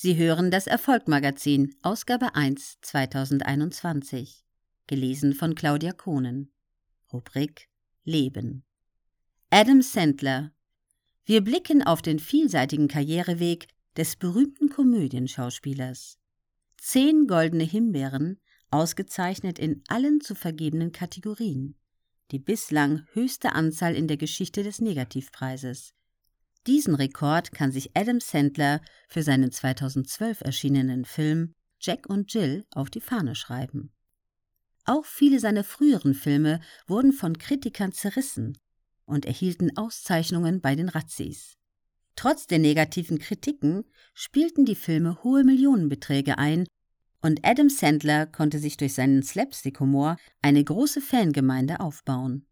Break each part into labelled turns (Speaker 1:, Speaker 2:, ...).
Speaker 1: Sie hören das Erfolgmagazin, Ausgabe 1 2021. Gelesen von Claudia Kohnen. Rubrik Leben. Adam Sandler. Wir blicken auf den vielseitigen Karriereweg des berühmten Komödienschauspielers. Zehn goldene Himbeeren, ausgezeichnet in allen zu vergebenen Kategorien. Die bislang höchste Anzahl in der Geschichte des Negativpreises. Diesen Rekord kann sich Adam Sandler für seinen 2012 erschienenen Film Jack und Jill auf die Fahne schreiben. Auch viele seiner früheren Filme wurden von Kritikern zerrissen und erhielten Auszeichnungen bei den Razzies. Trotz der negativen Kritiken spielten die Filme hohe Millionenbeträge ein und Adam Sandler konnte sich durch seinen Slapstick-Humor eine große Fangemeinde aufbauen.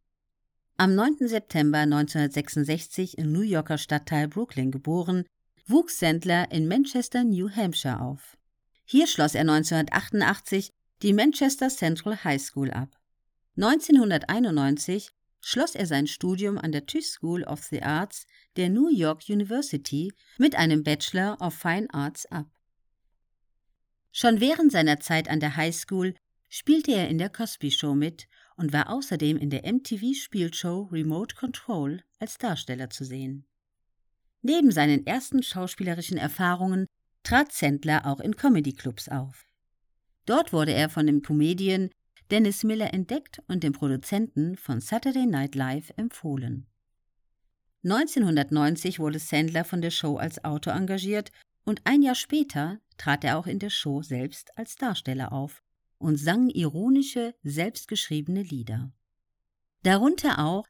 Speaker 1: Am 9. September 1966 im New Yorker Stadtteil Brooklyn geboren, wuchs Sandler in Manchester, New Hampshire auf. Hier schloss er 1988 die Manchester Central High School ab. 1991 schloss er sein Studium an der Tisch School of the Arts der New York University mit einem Bachelor of Fine Arts ab. Schon während seiner Zeit an der High School spielte er in der Cosby Show mit und war außerdem in der MTV-Spielshow Remote Control als Darsteller zu sehen. Neben seinen ersten schauspielerischen Erfahrungen trat Sandler auch in Comedy-Clubs auf. Dort wurde er von dem Comedian Dennis Miller entdeckt und dem Produzenten von Saturday Night Live empfohlen. 1990 wurde Sandler von der Show als Autor engagiert und ein Jahr später trat er auch in der Show selbst als Darsteller auf und sang ironische, selbstgeschriebene Lieder. Darunter auch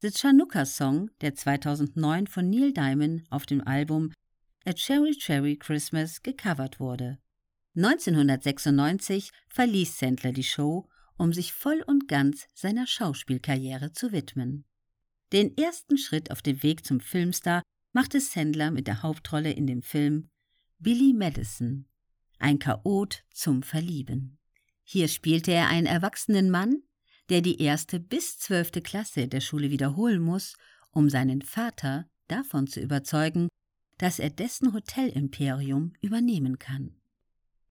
Speaker 1: The Chanukka Song, der 2009 von Neil Diamond auf dem Album A Cherry Cherry Christmas gecovert wurde. 1996 verließ Sandler die Show, um sich voll und ganz seiner Schauspielkarriere zu widmen. Den ersten Schritt auf dem Weg zum Filmstar machte Sandler mit der Hauptrolle in dem Film Billy Madison, ein Chaot zum Verlieben. Hier spielte er einen erwachsenen Mann, der die erste bis zwölfte Klasse der Schule wiederholen muss, um seinen Vater davon zu überzeugen, dass er dessen Hotelimperium übernehmen kann.